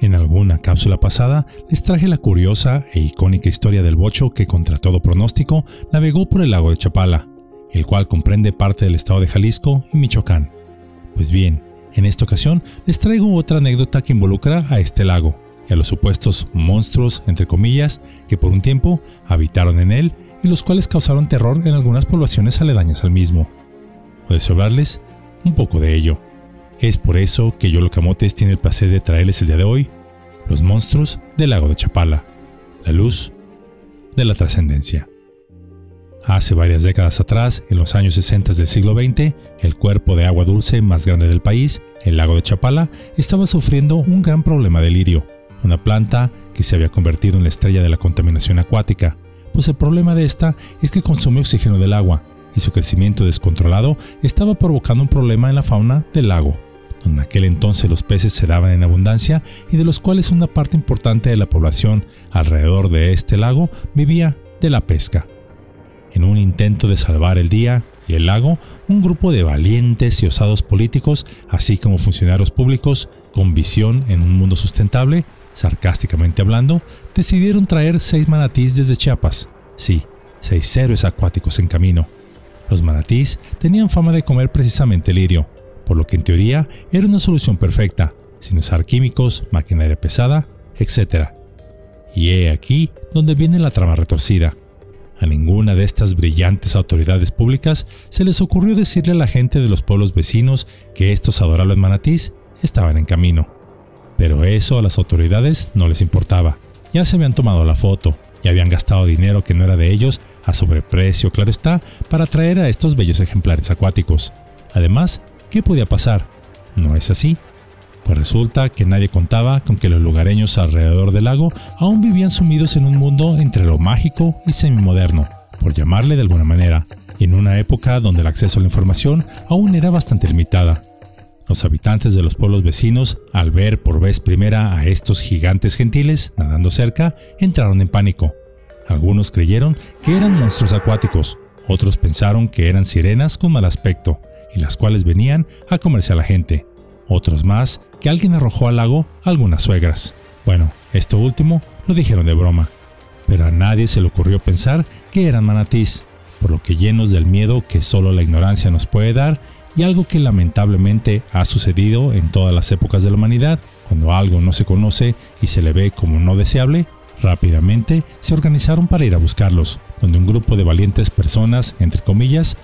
En alguna cápsula pasada les traje la curiosa e icónica historia del bocho que contra todo pronóstico navegó por el lago de Chapala, el cual comprende parte del estado de Jalisco y Michoacán. Pues bien, en esta ocasión les traigo otra anécdota que involucra a este lago y a los supuestos monstruos, entre comillas, que por un tiempo habitaron en él y los cuales causaron terror en algunas poblaciones aledañas al mismo. O hablarles un poco de ello. Es por eso que Yolo Camotes tiene el placer de traerles el día de hoy los monstruos del lago de Chapala, la luz de la trascendencia. Hace varias décadas atrás, en los años 60 del siglo XX, el cuerpo de agua dulce más grande del país, el lago de Chapala, estaba sufriendo un gran problema de lirio, una planta que se había convertido en la estrella de la contaminación acuática, pues el problema de esta es que consume oxígeno del agua, y su crecimiento descontrolado estaba provocando un problema en la fauna del lago, donde en aquel entonces los peces se daban en abundancia y de los cuales una parte importante de la población alrededor de este lago vivía de la pesca. En un intento de salvar el día y el lago, un grupo de valientes y osados políticos, así como funcionarios públicos con visión en un mundo sustentable, sarcásticamente hablando, decidieron traer seis manatís desde Chiapas. Sí, seis héroes acuáticos en camino. Los manatís tenían fama de comer precisamente lirio, por lo que en teoría era una solución perfecta, sin usar químicos, maquinaria pesada, etc. Y he aquí donde viene la trama retorcida. A ninguna de estas brillantes autoridades públicas se les ocurrió decirle a la gente de los pueblos vecinos que estos adorables manatís estaban en camino. Pero eso a las autoridades no les importaba. Ya se habían tomado la foto y habían gastado dinero que no era de ellos a sobreprecio, claro está, para traer a estos bellos ejemplares acuáticos. Además, ¿qué podía pasar? ¿No es así? Pues resulta que nadie contaba con que los lugareños alrededor del lago aún vivían sumidos en un mundo entre lo mágico y semimoderno, por llamarle de alguna manera, en una época donde el acceso a la información aún era bastante limitada. Los habitantes de los pueblos vecinos, al ver por vez primera a estos gigantes gentiles nadando cerca, entraron en pánico. Algunos creyeron que eran monstruos acuáticos, otros pensaron que eran sirenas con mal aspecto, y las cuales venían a comerse a la gente. Otros más que alguien arrojó al lago algunas suegras. Bueno, esto último lo dijeron de broma, pero a nadie se le ocurrió pensar que eran manatís, por lo que llenos del miedo que solo la ignorancia nos puede dar, y algo que lamentablemente ha sucedido en todas las épocas de la humanidad, cuando algo no se conoce y se le ve como no deseable, rápidamente se organizaron para ir a buscarlos, donde un grupo de valientes personas, entre comillas,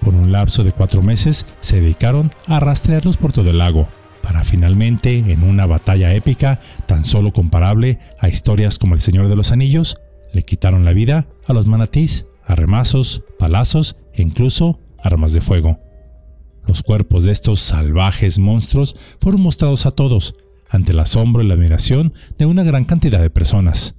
por un lapso de cuatro meses se dedicaron a rastrearlos por todo el lago, para finalmente, en una batalla épica tan solo comparable a historias como El Señor de los Anillos, le quitaron la vida a los manatís, a remazos, palazos e incluso armas de fuego. Los cuerpos de estos salvajes monstruos fueron mostrados a todos, ante el asombro y la admiración de una gran cantidad de personas.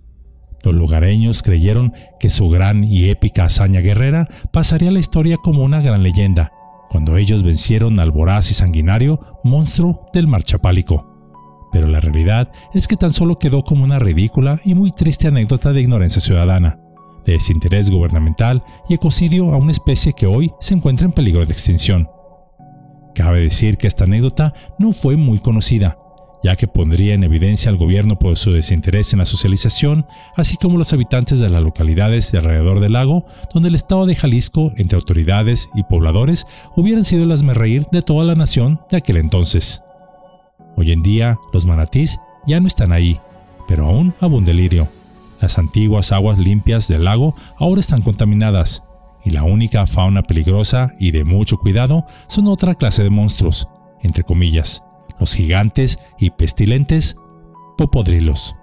Los lugareños creyeron que su gran y épica hazaña guerrera pasaría a la historia como una gran leyenda, cuando ellos vencieron al voraz y sanguinario monstruo del mar Chapálico. Pero la realidad es que tan solo quedó como una ridícula y muy triste anécdota de ignorancia ciudadana, de desinterés gubernamental y ecocidio a una especie que hoy se encuentra en peligro de extinción. Cabe decir que esta anécdota no fue muy conocida, ya que pondría en evidencia al gobierno por su desinterés en la socialización, así como los habitantes de las localidades de alrededor del lago, donde el estado de Jalisco, entre autoridades y pobladores, hubieran sido el reír de toda la nación de aquel entonces. Hoy en día, los manatís ya no están ahí, pero aún abunda el lirio. Las antiguas aguas limpias del lago ahora están contaminadas, y la única fauna peligrosa y de mucho cuidado son otra clase de monstruos, entre comillas, los gigantes y pestilentes popodrilos,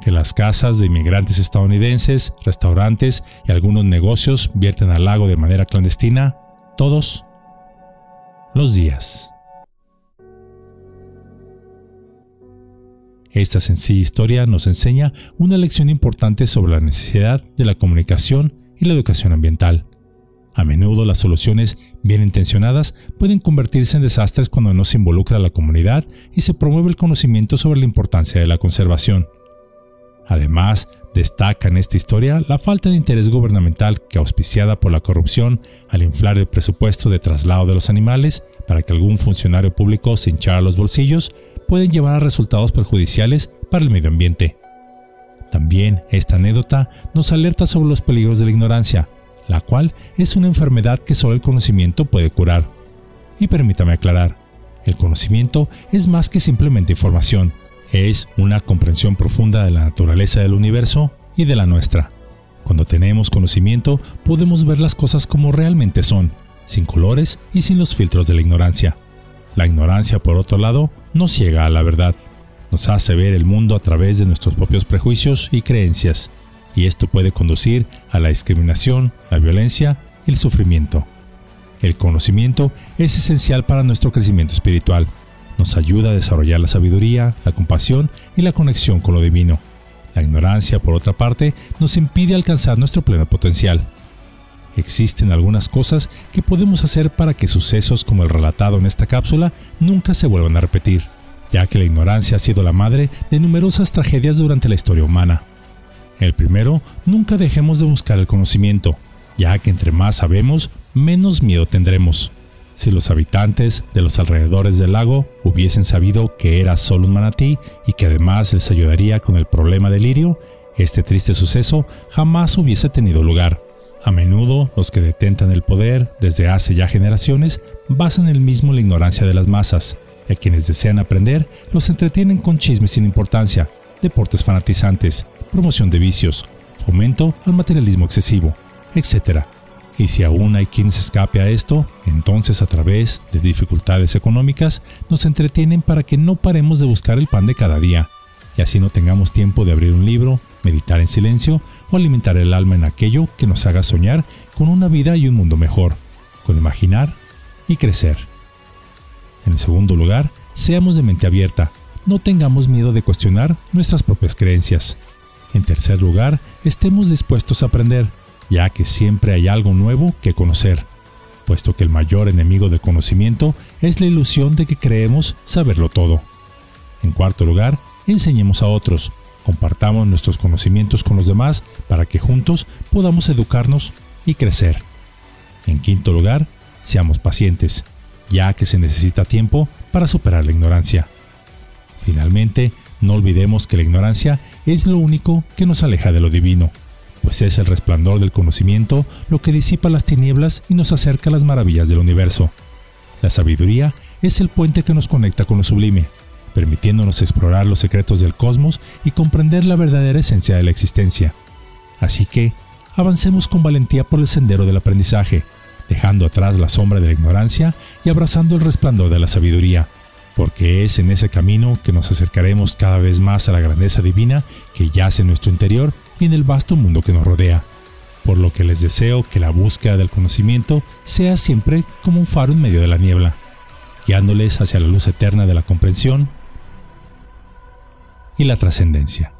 que las casas de inmigrantes estadounidenses, restaurantes y algunos negocios vierten al lago de manera clandestina todos los días. Esta sencilla historia nos enseña una lección importante sobre la necesidad de la comunicación y la educación ambiental. A menudo las soluciones bien intencionadas pueden convertirse en desastres cuando no se involucra la comunidad y se promueve el conocimiento sobre la importancia de la conservación. Además, destaca en esta historia la falta de interés gubernamental que auspiciada por la corrupción al inflar el presupuesto de traslado de los animales para que algún funcionario público se hinchara los bolsillos pueden llevar a resultados perjudiciales para el medio ambiente. También esta anécdota nos alerta sobre los peligros de la ignorancia, la cual es una enfermedad que solo el conocimiento puede curar. Y permítame aclarar, el conocimiento es más que simplemente información, es una comprensión profunda de la naturaleza del universo y de la nuestra. Cuando tenemos conocimiento podemos ver las cosas como realmente son, sin colores y sin los filtros de la ignorancia. La ignorancia, por otro lado, nos ciega a la verdad. Nos hace ver el mundo a través de nuestros propios prejuicios y creencias, y esto puede conducir a la discriminación, la violencia y el sufrimiento. El conocimiento es esencial para nuestro crecimiento espiritual. Nos ayuda a desarrollar la sabiduría, la compasión y la conexión con lo divino. La ignorancia, por otra parte, nos impide alcanzar nuestro pleno potencial. Existen algunas cosas que podemos hacer para que sucesos como el relatado en esta cápsula nunca se vuelvan a repetir, ya que la ignorancia ha sido la madre de numerosas tragedias durante la historia humana. El primero, nunca dejemos de buscar el conocimiento, ya que entre más sabemos, menos miedo tendremos. Si los habitantes de los alrededores del lago hubiesen sabido que era solo un manatí y que además les ayudaría con el problema del lirio, este triste suceso jamás hubiese tenido lugar. A menudo los que detentan el poder desde hace ya generaciones basan el mismo la ignorancia de las masas, y a quienes desean aprender los entretienen con chismes sin importancia, deportes fanatizantes, promoción de vicios, fomento al materialismo excesivo, etc. Y si aún hay quien se escape a esto, entonces a través de dificultades económicas nos entretienen para que no paremos de buscar el pan de cada día, y así no tengamos tiempo de abrir un libro, meditar en silencio o alimentar el alma en aquello que nos haga soñar con una vida y un mundo mejor, con imaginar y crecer. En segundo lugar, seamos de mente abierta, no tengamos miedo de cuestionar nuestras propias creencias. En tercer lugar, estemos dispuestos a aprender, ya que siempre hay algo nuevo que conocer, puesto que el mayor enemigo del conocimiento es la ilusión de que creemos saberlo todo. En cuarto lugar, enseñemos a otros, Compartamos nuestros conocimientos con los demás para que juntos podamos educarnos y crecer. En quinto lugar, seamos pacientes, ya que se necesita tiempo para superar la ignorancia. Finalmente, no olvidemos que la ignorancia es lo único que nos aleja de lo divino, pues es el resplandor del conocimiento lo que disipa las tinieblas y nos acerca a las maravillas del universo. La sabiduría es el puente que nos conecta con lo sublime, permitiéndonos explorar los secretos del cosmos y comprender la verdadera esencia de la existencia. Así que, avancemos con valentía por el sendero del aprendizaje, dejando atrás la sombra de la ignorancia y abrazando el resplandor de la sabiduría, porque es en ese camino que nos acercaremos cada vez más a la grandeza divina que yace en nuestro interior y en el vasto mundo que nos rodea. Por lo que les deseo que la búsqueda del conocimiento sea siempre como un faro en medio de la niebla, guiándoles hacia la luz eterna de la comprensión y la trascendencia.